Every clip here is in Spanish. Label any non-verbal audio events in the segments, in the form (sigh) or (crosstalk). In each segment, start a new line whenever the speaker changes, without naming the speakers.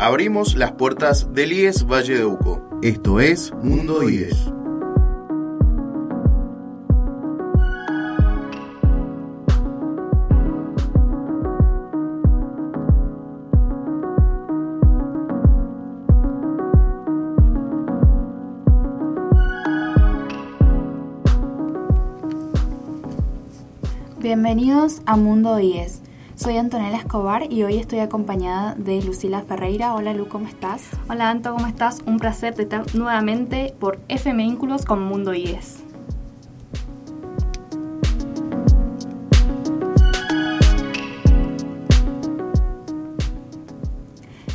Abrimos las puertas del IES Valle de Uco. Esto es Mundo IES.
Bienvenidos a Mundo IES. Soy Antonella Escobar y hoy estoy acompañada de Lucila Ferreira. Hola Lu, ¿cómo estás?
Hola Anto, ¿cómo estás? Un placer de estar nuevamente por FM Vínculos con Mundo IES.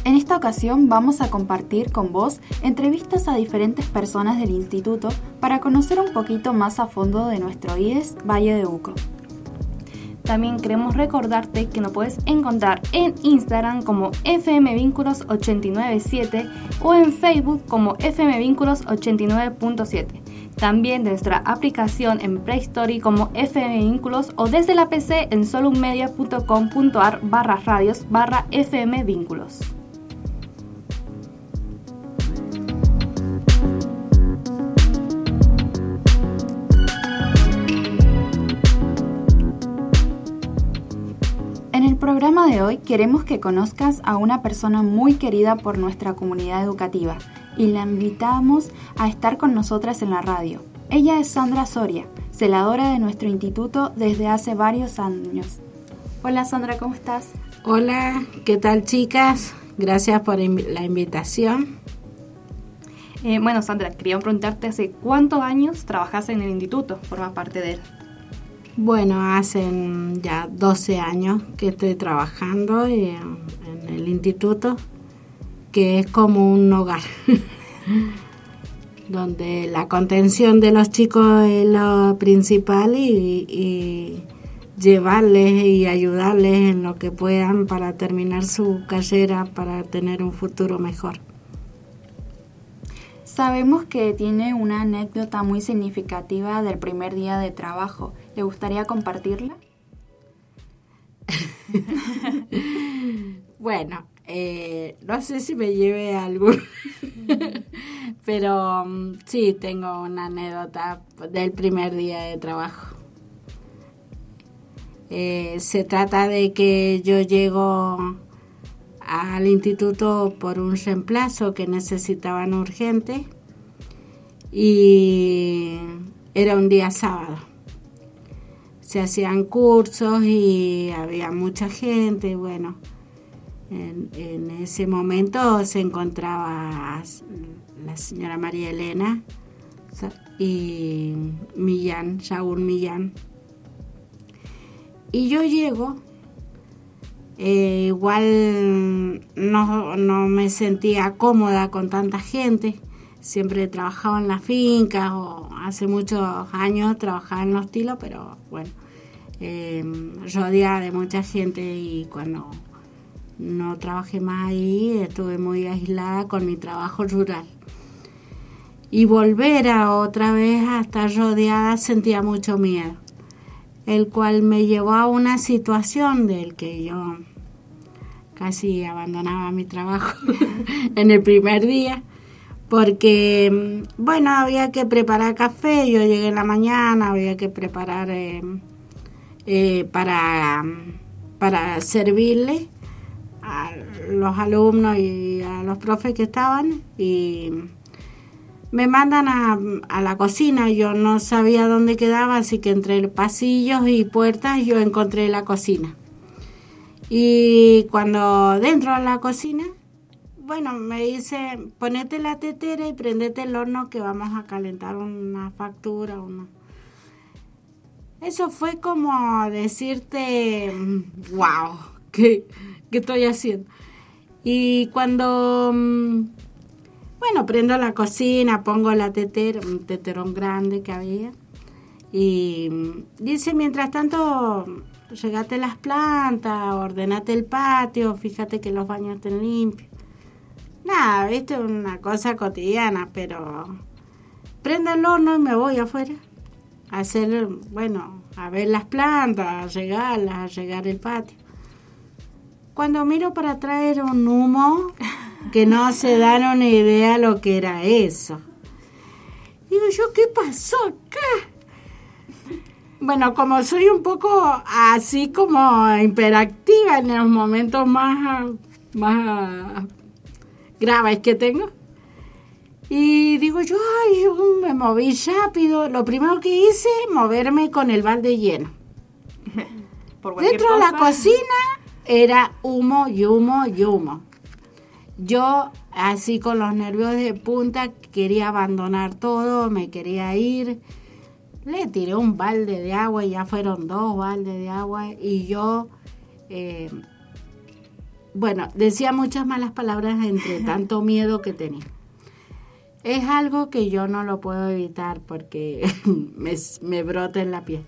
En esta ocasión vamos a compartir con vos entrevistas a diferentes personas del instituto para conocer un poquito más a fondo de nuestro IES Valle de Uco.
También queremos recordarte que nos puedes encontrar en Instagram como FM Vínculos 897 o en Facebook como FM Vínculos 89.7. También de nuestra aplicación en Play como FM Vínculos o desde la PC en solummedia.com.ar barra radios barra FM Vínculos.
Programa de hoy queremos que conozcas a una persona muy querida por nuestra comunidad educativa y la invitamos a estar con nosotras en la radio. Ella es Sandra Soria, celadora de nuestro instituto desde hace varios años. Hola Sandra, ¿cómo estás?
Hola, ¿qué tal chicas? Gracias por la invitación.
Eh, bueno, Sandra, quería preguntarte hace cuántos años trabajas en el instituto, formas parte de él.
Bueno, hace ya 12 años que estoy trabajando en, el instituto, que es como un hogar, (laughs) donde la contención de los chicos es lo principal y, llevarles y ayudarles en lo que puedan para terminar su carrera, para tener un futuro mejor.
Sabemos que tiene una anécdota muy significativa del primer día de trabajo ¿Le gustaría compartirla? (laughs)
bueno, eh, no sé si me lleve a algún, (laughs) pero mm, sí tengo una anécdota del primer día de trabajo. Eh, se trata de que yo llego al instituto por un reemplazo que necesitaban urgente y era un día sábado se hacían cursos y había mucha gente. Bueno, en, ese momento se encontraba la señora María Elena y Millán, Saúl Millán. Y yo llego, eh, igual no, no, me sentía cómoda con tanta gente, siempre trabajaba en la finca o hace muchos años trabajaba en los tilos, pero bueno, eh, rodeada de mucha gente y cuando no trabajé más ahí estuve muy aislada con mi trabajo rural. Y volver a otra vez a estar rodeada sentía mucho miedo, el cual me llevó a una situación del que yo casi abandonaba mi trabajo (laughs) en el primer día porque, bueno, había que preparar café, yo llegué en la mañana, había que preparar eh, eh, para, para servirle a los alumnos y a los profes que estaban y me mandan a, la cocina, yo no sabía dónde quedaba, así que entre pasillos y puertas yo encontré la cocina. Y cuando dentro de la cocina, bueno, me dice, ponete la tetera y prendete el horno que vamos a calentar una factura, una eso fue como decirte, wow, (laughs) ¿qué, estoy haciendo? Y cuando, mm, bueno, prendo la cocina, pongo la tetera, un teterón grande que había, y mm, dice, mientras tanto, llegate las plantas, ordenate el patio, fíjate que los baños estén limpios. Nada, viste, una cosa cotidiana, pero prendo el horno y me voy afuera hacer, bueno, a ver las plantas, a regarlas, a regar el patio. Cuando miro para traer un humo (laughs) que no se dan una idea lo que era eso. Digo yo, ¿qué pasó acá? Bueno, como soy un poco así como hiperactiva en los momentos más, más graves que tengo, y digo yo, ay, yo me moví rápido. Lo primero que hice, moverme con el balde lleno. (laughs) Dentro de la cocina era humo y humo y humo. Yo, así con los nervios de punta, quería abandonar todo, me quería ir. Le tiré un balde de agua y ya fueron dos baldes de agua. Y yo, eh, bueno, decía muchas malas palabras entre (laughs) tanto miedo que tenía es algo que yo no lo puedo evitar porque (laughs) me, brota en la piel.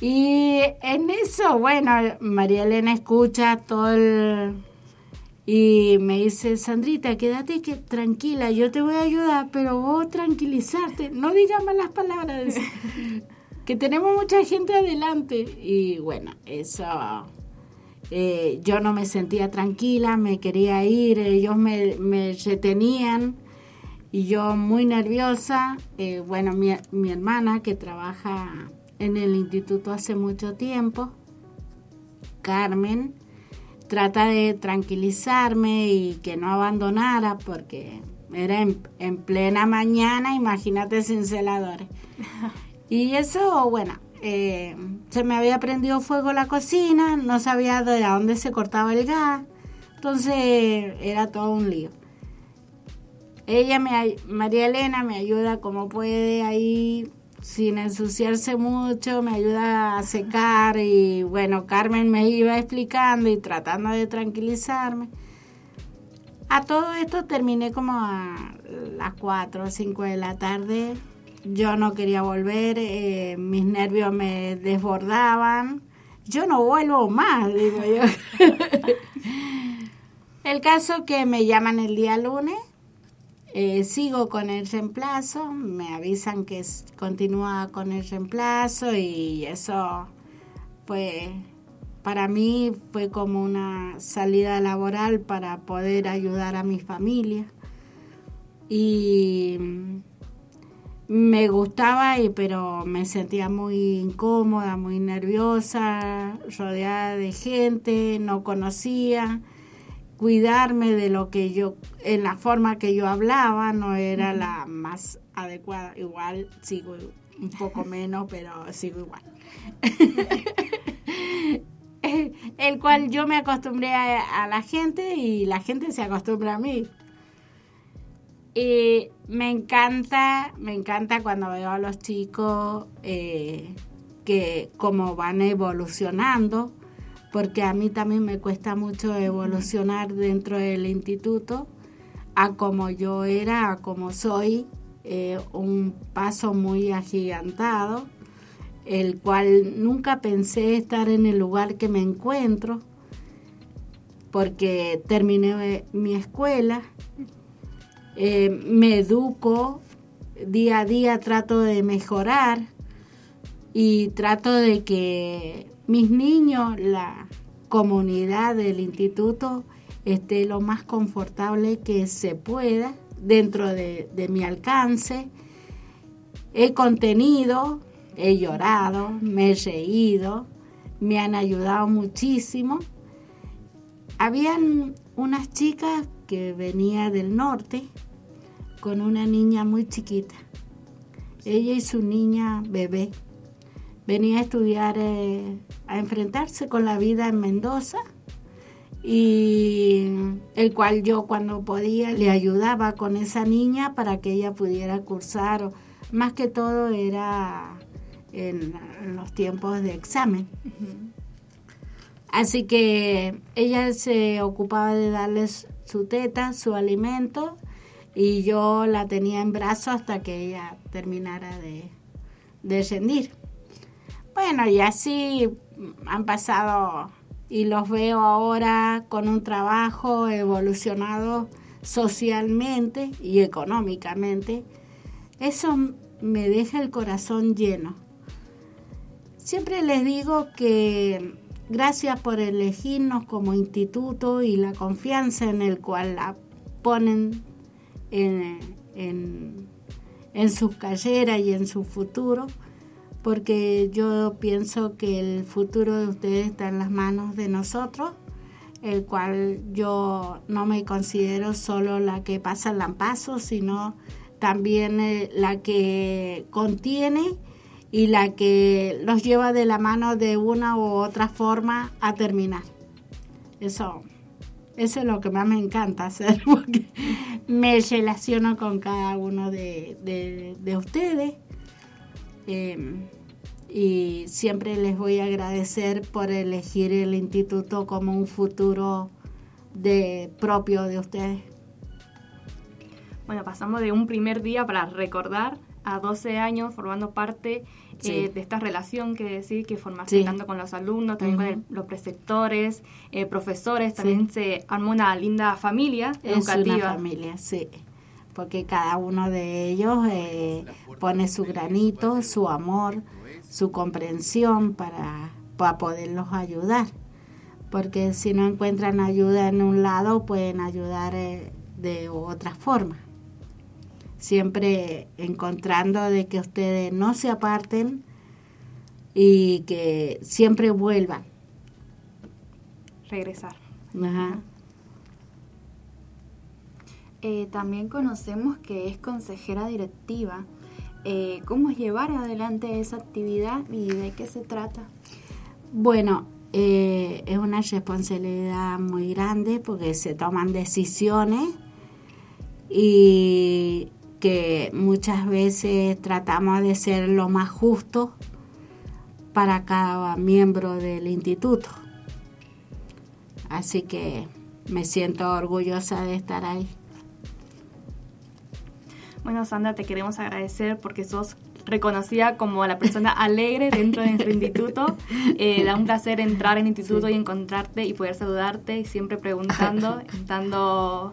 Y en eso, bueno, María Elena escucha todo el... Y me dice, Sandrita, quédate que, tranquila, yo te voy a ayudar, pero vos tranquilizarte, no digas malas palabras, que tenemos mucha gente adelante. Y bueno, eso, eh, yo no me sentía tranquila, me quería ir, ellos me, me retenían y yo muy nerviosa, eh, bueno, mi, mi, hermana que trabaja en el instituto hace mucho tiempo, Carmen, trata de tranquilizarme y que no abandonara porque era en, plena mañana, imagínate sin celadores. (laughs) Y eso, bueno, eh, se me había prendido fuego la cocina, no sabía de dónde se cortaba el gas, entonces era todo un lío. Ella, me, María Elena, me ayuda como puede ahí sin ensuciarse mucho, me ayuda a secar y bueno, Carmen me iba explicando y tratando de tranquilizarme. A todo esto terminé como a las 4 o 5 de la tarde. Yo no quería volver, eh, mis nervios me desbordaban. Yo no vuelvo más, digo yo. (laughs) el caso que me llaman el día lunes eh, sigo con el reemplazo, me avisan que continúa con el reemplazo y eso fue, para mí fue como una salida laboral para poder ayudar a mi familia. Y me gustaba, pero me sentía muy incómoda, muy nerviosa, rodeada de gente, no conocía cuidarme de lo que yo, en la forma que yo hablaba, no era la más adecuada. Igual sigo un poco (laughs) menos, pero sigo igual. (laughs) el cual yo me acostumbré a, la gente y la gente se acostumbra a mí. Y me encanta, me encanta cuando veo a los chicos eh, que como van evolucionando porque a mí también me cuesta mucho evolucionar dentro del instituto a como yo era, a como soy, eh, un paso muy agigantado, el cual nunca pensé estar en el lugar que me encuentro, porque terminé mi escuela, eh, me educo, día a día trato de mejorar y trato de que mis niños, la comunidad del instituto esté lo más confortable que se pueda dentro de, mi alcance. He contenido, he llorado, me he reído, me han ayudado muchísimo. Habían unas chicas que venía del norte con una niña muy chiquita. Ella y su niña bebé venía a estudiar, eh, a enfrentarse con la vida en Mendoza y el cual yo cuando podía le ayudaba con esa niña para que ella pudiera cursar, más que todo era en, los tiempos de examen. Así que ella se ocupaba de darles su teta, su alimento, y yo la tenía en brazos hasta que ella terminara de, de rendir. Bueno, y así han pasado y los veo ahora con un trabajo evolucionado socialmente y económicamente. Eso me deja el corazón lleno. Siempre les digo que gracias por elegirnos como instituto y la confianza en el cual la ponen en, en, en sus carreras y en su futuro, porque yo pienso que el futuro de ustedes está en las manos de nosotros, el cual yo no me considero solo la que pasa el lampazo, sino también eh, la que contiene y la que los lleva de la mano de una u otra forma a terminar. Eso, eso es lo que más me encanta hacer, (laughs) porque me relaciono con cada uno de, ustedes. Em, y siempre les voy a agradecer por elegir el instituto como un futuro de propio de ustedes.
Bueno, pasamos de un primer día para recordar a 12 años formando parte eh, de esta relación que decir que formaste tanto con los alumnos, también con los preceptores, eh, profesores, también se armó una linda familia educativa.
Es una familia, sí, porque cada uno de ellos eh, pone su granito, su amor, su comprensión para, para poderlos ayudar, porque si no encuentran ayuda en un lado pueden ayudar de otra forma siempre encontrando de que ustedes no se aparten y que siempre vuelvan.
Regresar.
Eh, también conocemos que es consejera directiva. Eh, ¿Cómo llevar adelante esa actividad y de qué se trata?
Bueno, eh, es una responsabilidad muy grande porque se toman decisiones y que muchas veces tratamos de ser lo más justo para cada miembro del instituto. Así que me siento orgullosa de estar ahí.
Bueno, Sandra, te queremos agradecer porque sos reconocida como la persona alegre dentro de nuestro instituto. (laughs) Eh, da un placer entrar en el instituto y encontrarte y poder saludarte y siempre preguntando, (laughs) dando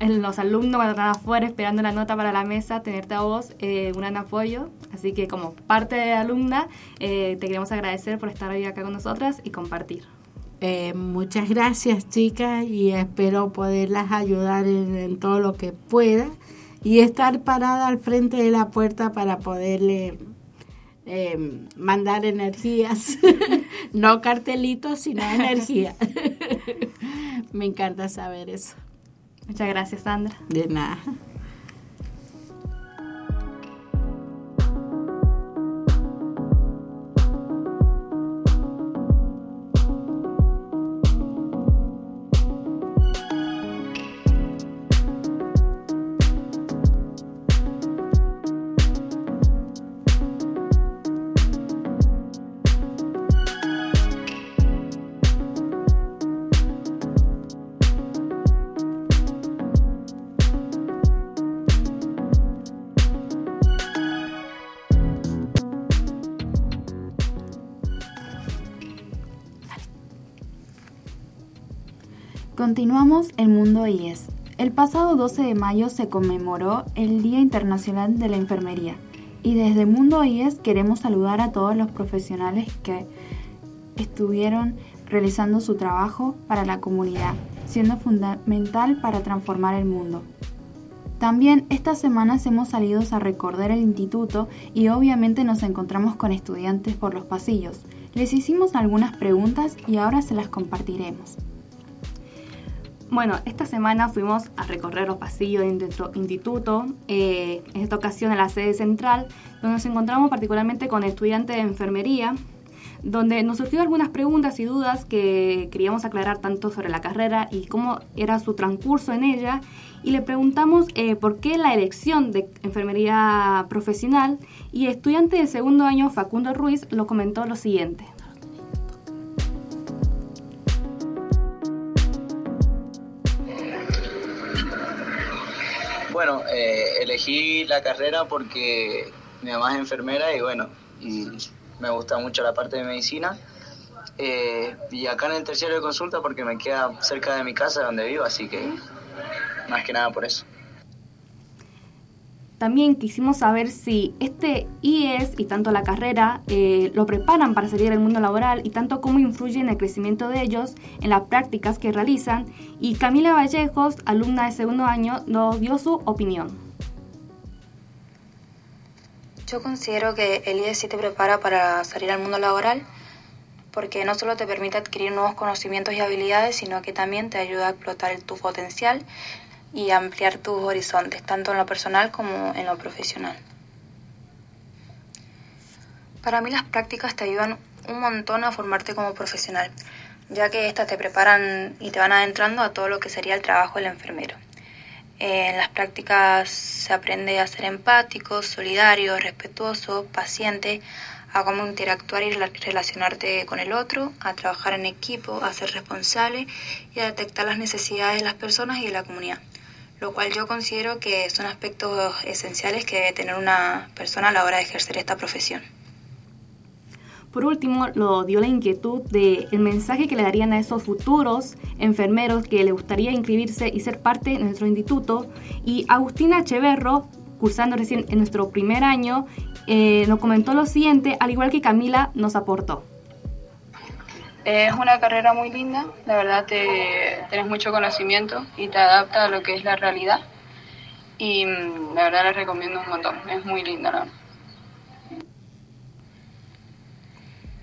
en los alumnos cuando están afuera esperando la nota para la mesa, tenerte a vos eh, un gran apoyo. Así que como parte de alumna, eh, te queremos agradecer por estar hoy acá con nosotras y compartir.
Eh, muchas gracias chicas y espero poderlas ayudar en, todo lo que pueda y estar parada al frente de la puerta para poderle mandar energías, (laughs) no cartelitos, sino energía. (laughs) Me encanta saber eso.
Muchas gracias, Sandra.
De nada.
Continuamos el Mundo IES. El pasado 12 de mayo se conmemoró el Día Internacional de la Enfermería y desde Mundo IES queremos saludar a todos los profesionales que estuvieron realizando su trabajo para la comunidad, siendo fundamental para transformar el mundo. También estas semanas hemos salido a recordar el instituto y obviamente nos encontramos con estudiantes por los pasillos. Les hicimos algunas preguntas y ahora se las compartiremos.
Bueno, esta semana fuimos a recorrer los pasillos de nuestro instituto, eh, en esta ocasión en la sede central, donde nos encontramos particularmente con estudiantes de enfermería, donde nos surgieron algunas preguntas y dudas que queríamos aclarar tanto sobre la carrera y cómo era su transcurso en ella, y le preguntamos eh, por qué la elección de enfermería profesional, y estudiante de segundo año Facundo Ruiz lo comentó lo siguiente.
Elegí la carrera porque mi mamá es enfermera y bueno, y me gusta mucho la parte de medicina. Eh, y acá en el terciario de consulta porque me queda cerca de mi casa donde vivo, así que más que nada por eso.
también quisimos saber si este IES y tanto la carrera eh, lo preparan para salir al mundo laboral y tanto cómo influye en el crecimiento de ellos, en las prácticas que realizan. Y Camila Vallejos, alumna de segundo año, nos dio su opinión.
Yo considero que el IES sí te prepara para salir al mundo laboral porque no solo te permite adquirir nuevos conocimientos y habilidades, sino que también te ayuda a explotar tu potencial y ampliar tus horizontes, tanto en lo personal como en lo profesional. Para mí las prácticas te ayudan un montón a formarte como profesional, ya que estas te preparan y te van adentrando a todo lo que sería el trabajo del enfermero. En las prácticas se aprende a ser empático, solidario, respetuoso, paciente, a cómo interactuar y relacionarte con el otro, a trabajar en equipo, a ser responsable y a detectar las necesidades de las personas y de la comunidad lo cual yo considero que son aspectos esenciales que debe tener una persona a la hora de ejercer esta profesión.
Por último, lo dio la inquietud de el mensaje que le darían a esos futuros enfermeros que le gustaría inscribirse y ser parte de nuestro instituto. Y Agustina Echeverro, cursando recién en nuestro primer año, eh, nos comentó lo siguiente, al igual que Camila nos aportó.
Es una carrera muy linda, la verdad te, mucho conocimiento y te adapta a lo que es la realidad. Y mm, la verdad la recomiendo un montón, es muy linda. ¿no?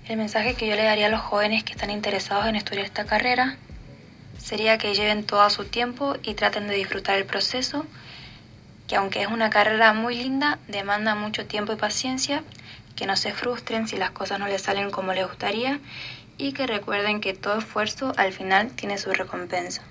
El mensaje que yo le daría a los jóvenes que están interesados en estudiar esta carrera sería que lleven todo su tiempo y traten de disfrutar el proceso, que aunque es una carrera muy linda, demanda mucho tiempo y paciencia, que no se frustren si las cosas no les salen como les gustaría y que recuerden que todo esfuerzo al final tiene su recompensa.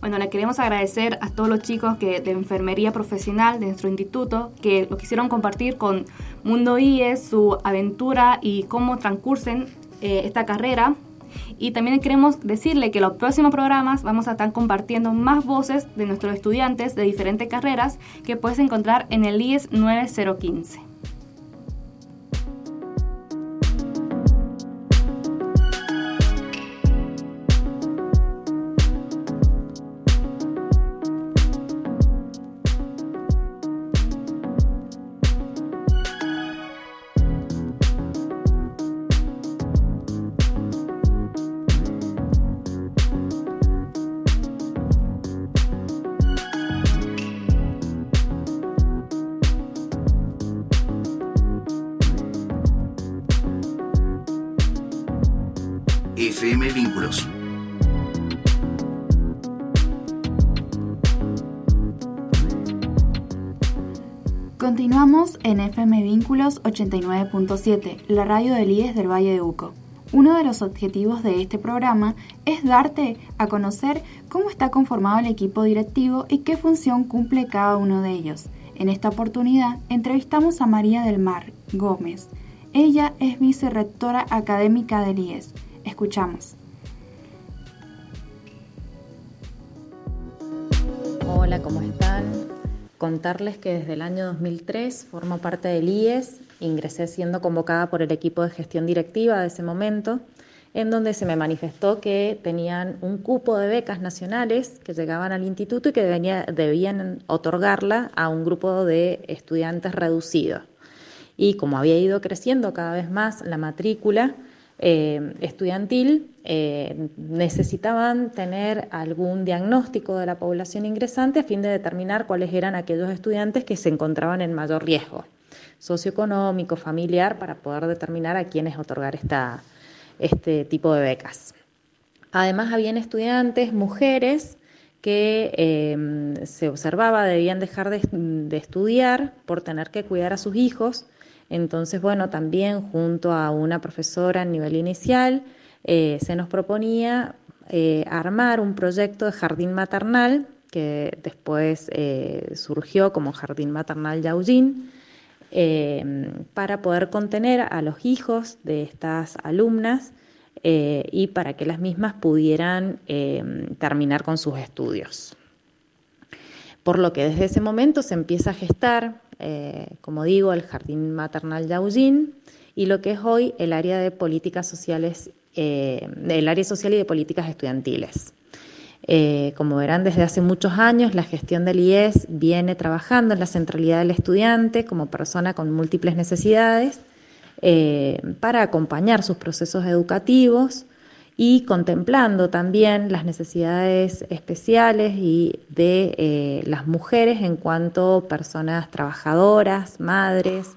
Bueno, le queremos agradecer a todos los chicos que de enfermería profesional de nuestro instituto que lo quisieron compartir con Mundo IES, su aventura y cómo transcursen eh, esta carrera. Y también queremos decirle que los próximos programas vamos a estar compartiendo más voces de nuestros estudiantes de diferentes carreras que puedes encontrar en el IES 9015.
FM Vínculos
89.7, la radio del IES del Valle de Uco. Uno de los objetivos de este programa es darte a conocer cómo está conformado el equipo directivo y qué función cumple cada uno de ellos. En esta oportunidad entrevistamos a María del Mar Gómez. Ella es vicerrectora académica del IES. Escuchamos.
Hola, ¿cómo están? Contarles que desde el año 2003 formo parte del IES, ingresé siendo convocada por el equipo de gestión directiva de ese momento, en donde se me manifestó que tenían un cupo de becas nacionales que llegaban al instituto y que debían otorgarla a un grupo de estudiantes reducido. Y como había ido creciendo cada vez más la matrícula, eh, estudiantil eh, necesitaban tener algún diagnóstico de la población ingresante a fin de determinar cuáles eran aquellos estudiantes que se encontraban en mayor riesgo socioeconómico, familiar, para poder determinar a quiénes otorgar este tipo de becas. Además, habían estudiantes, mujeres, que eh, se observaba debían dejar de estudiar por tener que cuidar a sus hijos entonces, bueno, también junto a una profesora a nivel inicial, eh, se nos proponía eh, armar un proyecto de jardín maternal que después eh, surgió como Jardín Maternal Yaujin, para poder contener a los hijos de estas alumnas y para que las mismas pudieran terminar con sus estudios. Por lo que desde ese momento se empieza a gestar eh, como digo, el Jardín Maternal Yaujin y lo que es hoy el área de políticas sociales, eh, el área social y de políticas estudiantiles. Eh, como verán, desde hace muchos años la gestión del IES viene trabajando en la centralidad del estudiante como persona con múltiples necesidades para acompañar sus procesos educativos y contemplando también las necesidades especiales y de eh, las mujeres en cuanto personas trabajadoras, madres,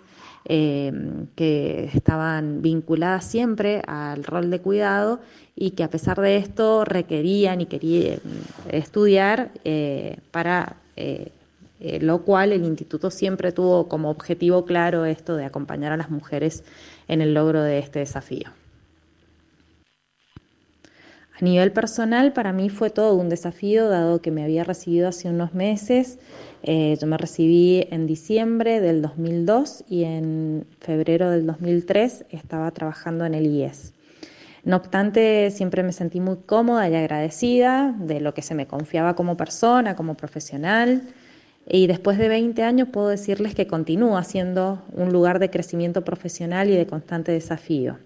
que estaban vinculadas siempre al rol de cuidado y que a pesar de esto requerían y querían estudiar eh, para eh, lo cual el instituto siempre tuvo como objetivo claro esto de acompañar a las mujeres en el logro de este desafío. A nivel personal, para mí fue todo un desafío, dado que me había recibido hace unos meses. yo me recibí en diciembre del 2002 y en febrero del 2003 estaba trabajando en el IES. No obstante, siempre me sentí muy cómoda y agradecida de lo que se me confiaba como persona, como profesional. Y después de 20 años puedo decirles que continúa siendo un lugar de crecimiento profesional y de constante desafío.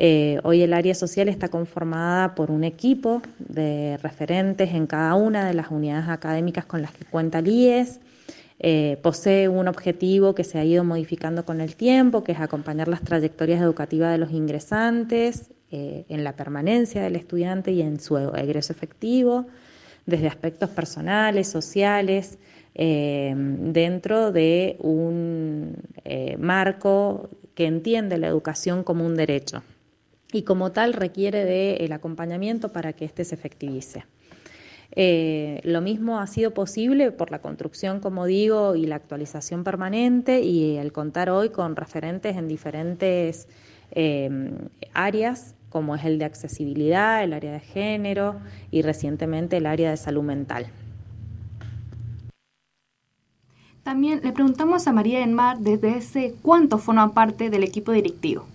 Eh, hoy el área social está conformada por un equipo de referentes en cada una de las unidades académicas con las que cuenta el IES. Eh, posee un objetivo que se ha ido modificando con el tiempo, que es acompañar las trayectorias educativas de los ingresantes eh, en la permanencia del estudiante y en su egreso efectivo, desde aspectos personales, sociales, dentro de un marco que entiende la educación como un derecho y como tal requiere del acompañamiento para que éste se efectivice. lo mismo ha sido posible por la construcción, como digo, y la actualización permanente y el contar hoy con referentes en diferentes áreas como es el de accesibilidad, el área de género y recientemente el área de salud mental.
También le preguntamos a María Enmar desde ese cuánto forma parte del equipo directivo.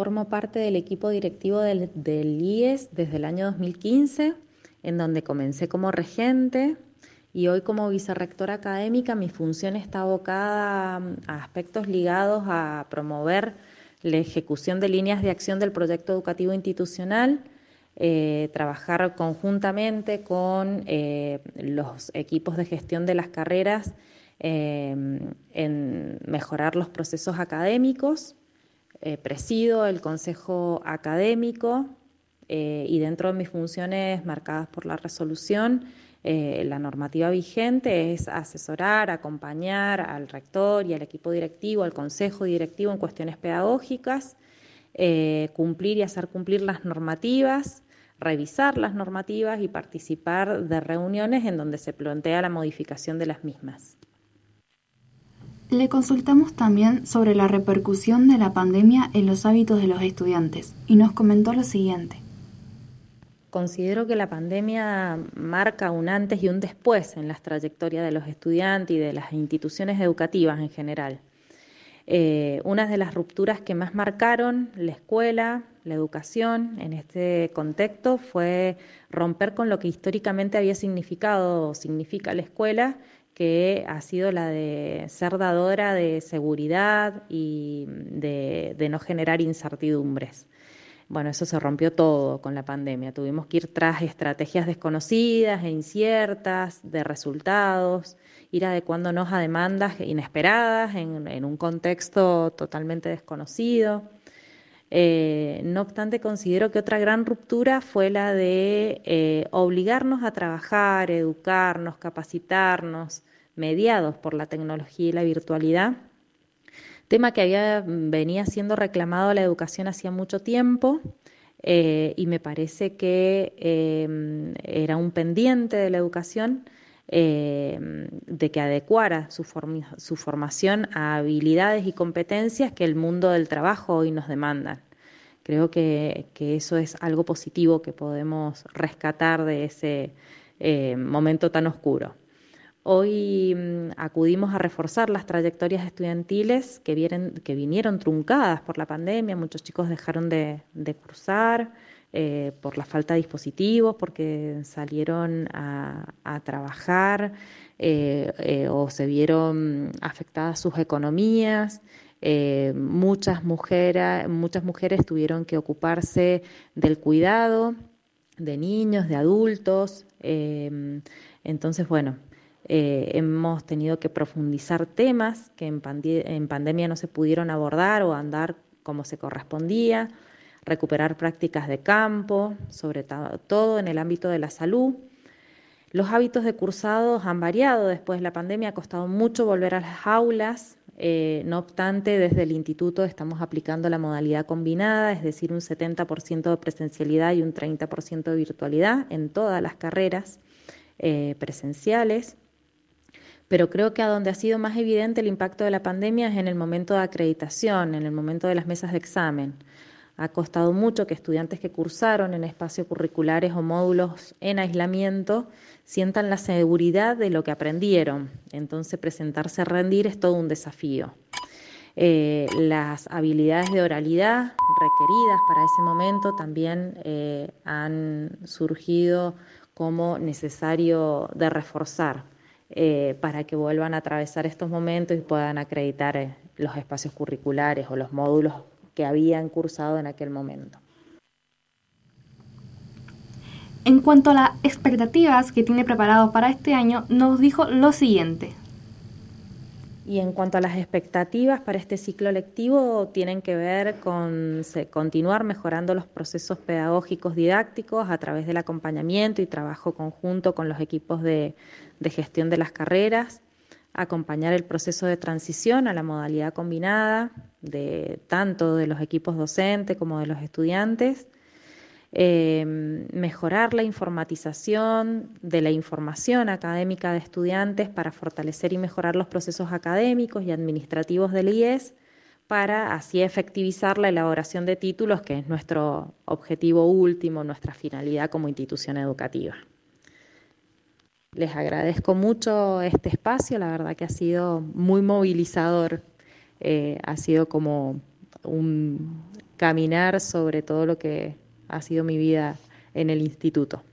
Formo parte del equipo directivo del, del IES desde el año 2015, en donde comencé como regente, y hoy como vicerrectora académica mi función está abocada a aspectos ligados a promover la ejecución de líneas de acción del proyecto educativo institucional, eh, trabajar conjuntamente con eh, los equipos de gestión de las carreras eh, en mejorar los procesos académicos, presido el consejo académico y dentro de mis funciones marcadas por la resolución, eh, la normativa vigente es asesorar, acompañar al rector y al equipo directivo, al consejo directivo en cuestiones pedagógicas, eh, cumplir y hacer cumplir las normativas, revisar las normativas y participar de reuniones en donde se plantea la modificación de las mismas.
Le consultamos también sobre la repercusión de la pandemia en los hábitos de los estudiantes y nos comentó lo siguiente.
Considero que la pandemia marca un antes y un después en las trayectorias de los estudiantes y de las instituciones educativas en general. Eh, una de las rupturas que más marcaron la escuela, la educación en este contexto fue romper con lo que históricamente había significado o significa la escuela, que ha sido la de ser dadora de seguridad y de no generar incertidumbres. Bueno, eso se rompió todo con la pandemia. Tuvimos que ir tras estrategias desconocidas e inciertas de resultados, ir adecuándonos a demandas inesperadas en, un contexto totalmente desconocido. Eh, no obstante, considero que otra gran ruptura fue la de eh, obligarnos a trabajar, educarnos, capacitarnos, mediados por la tecnología y la virtualidad tema que había, mm, venía siendo reclamado a la educación hacía mucho tiempo eh, y me parece que em, era un pendiente de la educación em, de que adecuara su, formación a habilidades y competencias que el mundo del trabajo hoy nos demandan. Creo que, que eso es algo positivo que podemos rescatar de ese eh, momento tan oscuro. Hoy mm, acudimos a reforzar las trayectorias estudiantiles que, que vinieron truncadas por la pandemia. Muchos chicos dejaron de, cursar eh, por la falta de dispositivos, porque salieron a, trabajar eh, eh, o se vieron afectadas sus economías. Eh, muchas, mujeres, muchas mujeres tuvieron que ocuparse del cuidado de niños, de adultos. Entonces, bueno, hemos tenido que profundizar temas que en pandemia no se pudieron abordar o andar como se correspondía, recuperar prácticas de campo, sobre todo en el ámbito de la salud. Los hábitos de cursados han variado después de la pandemia, ha costado mucho volver a las aulas, eh, no obstante, desde el instituto estamos aplicando la modalidad combinada, es decir, un 70% de presencialidad y un 30% de virtualidad en todas las carreras eh, presenciales. Pero creo que a donde ha sido más evidente el impacto de la pandemia es en el momento de acreditación, en el momento de las mesas de examen. Ha costado mucho que estudiantes que cursaron en espacios curriculares o módulos en aislamiento sientan la seguridad de lo que aprendieron. Entonces presentarse a rendir es todo un desafío. Eh, las habilidades de oralidad requeridas para ese momento también eh, han surgido como necesario de reforzar eh, para que vuelvan a atravesar estos momentos y puedan acreditar los espacios curriculares o los módulos que habían cursado en aquel momento.
En cuanto a las expectativas que tiene preparado para este año, nos dijo lo siguiente.
Y en cuanto a las expectativas para este ciclo lectivo, tienen que ver con continuar mejorando los procesos pedagógicos didácticos a través del acompañamiento y trabajo conjunto con los equipos de, de gestión de las carreras, acompañar el proceso de transición a la modalidad combinada de tanto de los equipos docentes como de los estudiantes, eh, mejorar la informatización de la información académica de estudiantes para fortalecer y mejorar los procesos académicos y administrativos del IES para así efectivizar la elaboración de títulos, que es nuestro objetivo último, nuestra finalidad como institución educativa. Les agradezco mucho este espacio, la verdad que ha sido muy movilizador, eh, ha sido como un caminar sobre todo lo que ha sido mi vida en el instituto.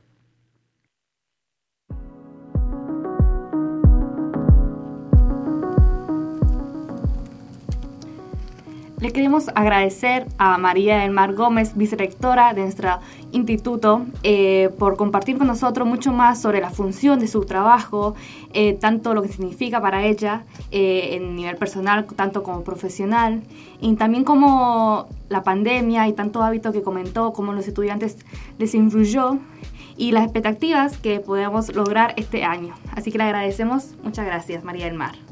Le queremos agradecer a María del Mar Gómez, vicerectora de nuestro instituto, eh, por compartir con nosotros mucho más sobre la función de su trabajo, eh, tanto lo que significa para ella eh, en nivel personal, tanto como profesional, y también como la pandemia y tanto hábito que comentó, cómo los estudiantes les influyó y las expectativas que podemos lograr este año. Así que le agradecemos. Muchas gracias, María del Mar.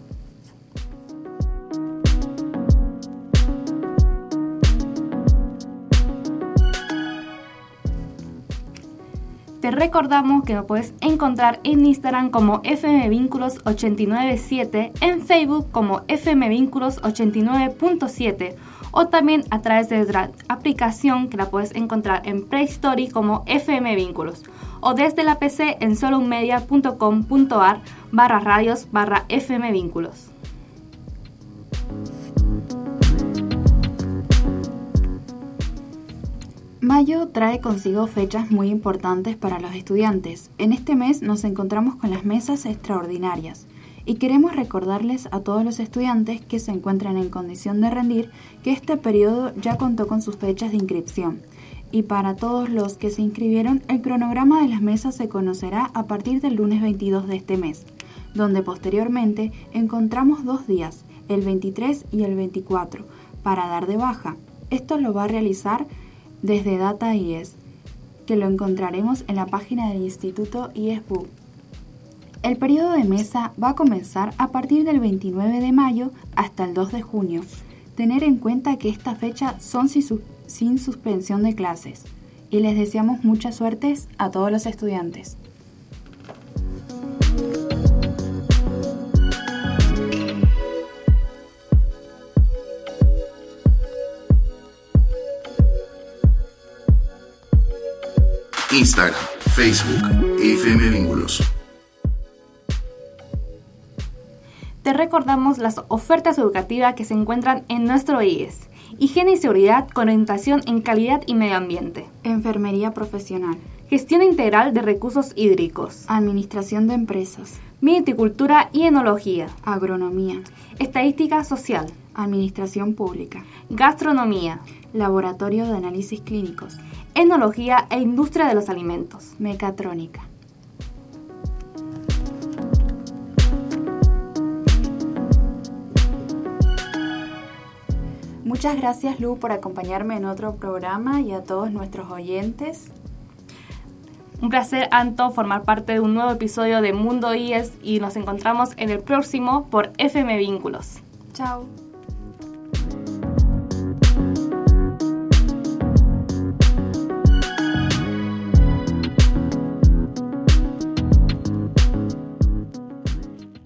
Te recordamos que nos puedes encontrar en Instagram como fmvínculos897, en Facebook como fmvínculos89.7 o también a través de la aplicación que la puedes encontrar en Play Store como FM Vínculos o desde la PC en solounmedia.com.ar barra radios barra FM Vínculos.
Mayo trae consigo fechas muy importantes para los estudiantes. En este mes nos encontramos con las mesas extraordinarias y queremos recordarles a todos los estudiantes que se encuentran en condición de rendir que este periodo ya contó con sus fechas de inscripción. Y para todos los que se inscribieron, el cronograma de las mesas se conocerá a partir del lunes 22 de este mes, donde posteriormente encontramos dos días, el 23 y el 24, para dar de baja. Esto lo va a realizar desde Data IES, que lo encontraremos en la página del Instituto IESBU. El periodo de mesa va a comenzar a partir del 29 de mayo hasta el 2 de junio. Tener en cuenta que esta fecha son sin suspensión de clases y les deseamos mucha suerte a todos los estudiantes.
Instagram, Facebook, FM Vínculos.
Te recordamos las ofertas educativas que se encuentran en nuestro IES. Higiene y seguridad con orientación en calidad y medio ambiente.
Enfermería profesional.
Gestión integral de recursos hídricos.
Administración de empresas.
Viticultura y enología.
Agronomía.
Estadística social.
Administración Pública,
Gastronomía,
Laboratorio de Análisis Clínicos,
Enología e Industria de los Alimentos.
Mecatrónica. Muchas gracias Lu por acompañarme en otro programa y a todos nuestros oyentes.
Un placer, Anto, formar parte de un nuevo episodio de Mundo IES y nos encontramos en el próximo por FM Vínculos.
Chao.